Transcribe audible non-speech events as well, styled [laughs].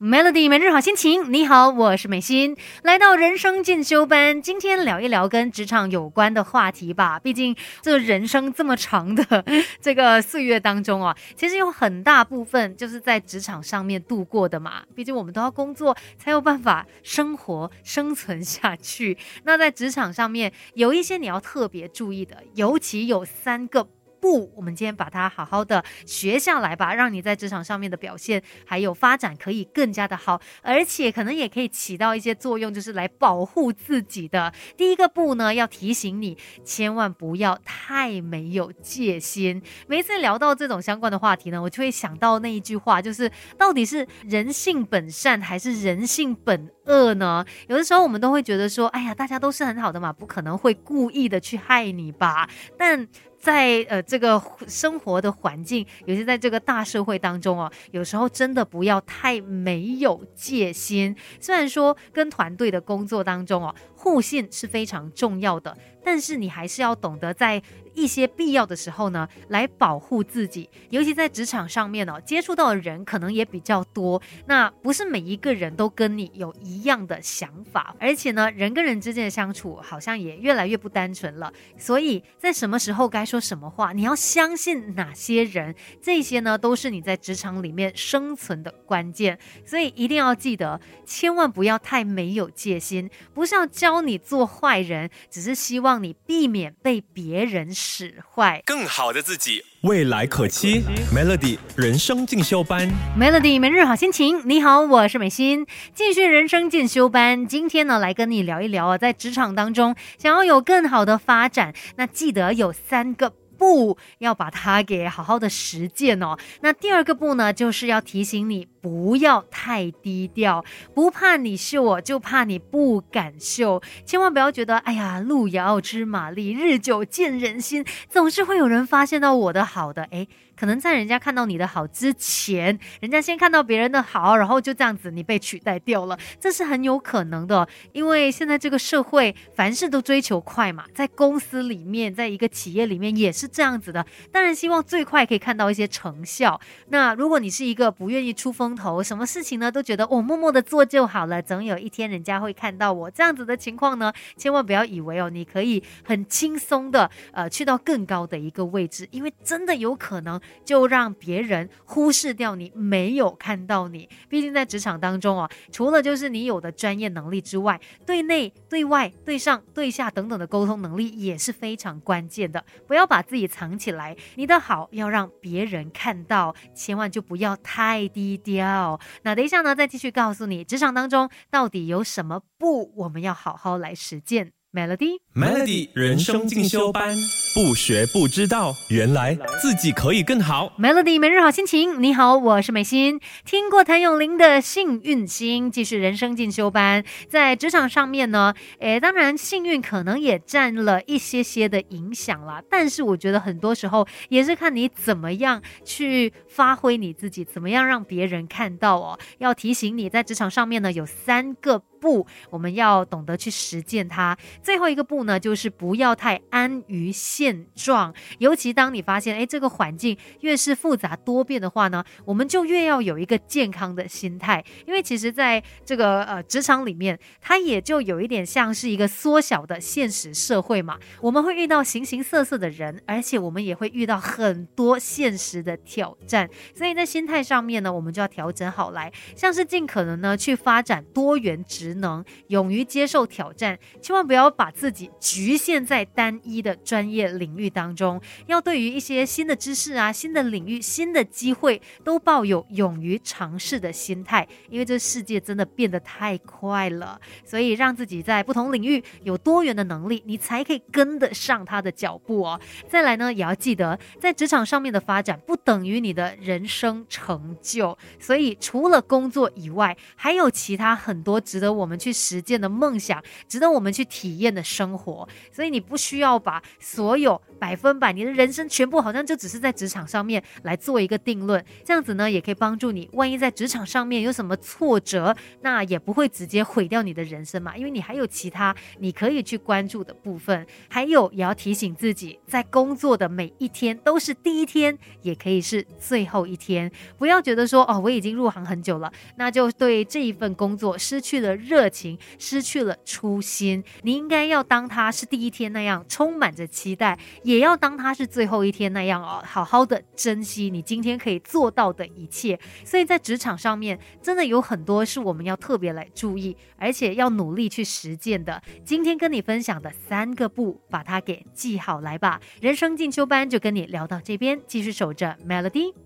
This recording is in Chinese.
Melody 每日好心情，你好，我是美心，来到人生进修班，今天聊一聊跟职场有关的话题吧。毕竟这人生这么长的 [laughs] 这个岁月当中啊，其实有很大部分就是在职场上面度过的嘛。毕竟我们都要工作，才有办法生活生存下去。那在职场上面有一些你要特别注意的，尤其有三个。不，我们今天把它好好的学下来吧，让你在职场上面的表现还有发展可以更加的好，而且可能也可以起到一些作用，就是来保护自己的。第一个步呢，要提醒你，千万不要太没有戒心。每次聊到这种相关的话题呢，我就会想到那一句话，就是到底是人性本善还是人性本恶呢？有的时候我们都会觉得说，哎呀，大家都是很好的嘛，不可能会故意的去害你吧？但在呃这个生活的环境，尤其在这个大社会当中哦，有时候真的不要太没有戒心。虽然说跟团队的工作当中哦，互信是非常重要的，但是你还是要懂得在。一些必要的时候呢，来保护自己，尤其在职场上面哦，接触到的人可能也比较多。那不是每一个人都跟你有一样的想法，而且呢，人跟人之间的相处好像也越来越不单纯了。所以在什么时候该说什么话，你要相信哪些人，这些呢都是你在职场里面生存的关键。所以一定要记得，千万不要太没有戒心，不是要教你做坏人，只是希望你避免被别人。使坏，更好的自己，未来可期。Melody 人生进修班，Melody 每日好心情。你好，我是美心，继续人生进修班。今天呢，来跟你聊一聊啊，在职场当中想要有更好的发展，那记得有三个。步要把它给好好的实践哦。那第二个步呢，就是要提醒你不要太低调，不怕你秀我，就怕你不敢秀。千万不要觉得，哎呀，路遥知马力，日久见人心，总是会有人发现到我的好的。哎。可能在人家看到你的好之前，人家先看到别人的好，然后就这样子你被取代掉了，这是很有可能的。因为现在这个社会凡事都追求快嘛，在公司里面，在一个企业里面也是这样子的。当然希望最快可以看到一些成效。那如果你是一个不愿意出风头，什么事情呢都觉得我默默的做就好了，总有一天人家会看到我这样子的情况呢，千万不要以为哦，你可以很轻松的呃去到更高的一个位置，因为真的有可能。就让别人忽视掉你，没有看到你。毕竟在职场当中哦，除了就是你有的专业能力之外，对内、对外、对上、对下等等的沟通能力也是非常关键的。不要把自己藏起来，你的好要让别人看到，千万就不要太低调。那等一下呢，再继续告诉你，职场当中到底有什么不，我们要好好来实践。Melody，Melody 人生进修班，不学不知道，原来自己可以更好。Melody 每日好心情，你好，我是美心。听过谭咏麟的幸运星，继续人生进修班，在职场上面呢，诶，当然幸运可能也占了一些些的影响啦，但是我觉得很多时候也是看你怎么样去发挥你自己，怎么样让别人看到哦。要提醒你，在职场上面呢，有三个。不，我们要懂得去实践它。最后一个步呢，就是不要太安于现状。尤其当你发现，哎，这个环境越是复杂多变的话呢，我们就越要有一个健康的心态。因为其实在这个呃职场里面，它也就有一点像是一个缩小的现实社会嘛。我们会遇到形形色色的人，而且我们也会遇到很多现实的挑战。所以在心态上面呢，我们就要调整好来，像是尽可能呢去发展多元职。职能，勇于接受挑战，千万不要把自己局限在单一的专业领域当中。要对于一些新的知识啊、新的领域、新的机会，都抱有勇于尝试的心态。因为这世界真的变得太快了，所以让自己在不同领域有多元的能力，你才可以跟得上他的脚步哦。再来呢，也要记得，在职场上面的发展不等于你的人生成就。所以除了工作以外，还有其他很多值得。我们去实践的梦想，值得我们去体验的生活。所以你不需要把所有百分百，你的人生全部好像就只是在职场上面来做一个定论。这样子呢，也可以帮助你，万一在职场上面有什么挫折，那也不会直接毁掉你的人生嘛，因为你还有其他你可以去关注的部分。还有，也要提醒自己，在工作的每一天都是第一天，也可以是最后一天。不要觉得说哦，我已经入行很久了，那就对这一份工作失去了热情，失去了初心。你应该要当它是第一天那样，充满着期待，也要当它是最后一天那样哦，好好的珍惜你今天可以做到的一切。所以在职场上面，真的有很多是我们要特别来注意，而且要努力去实践的。今天跟你分享的三个步，把它给记好来吧。人生进修班就跟你聊到这边，继续守着 Melody。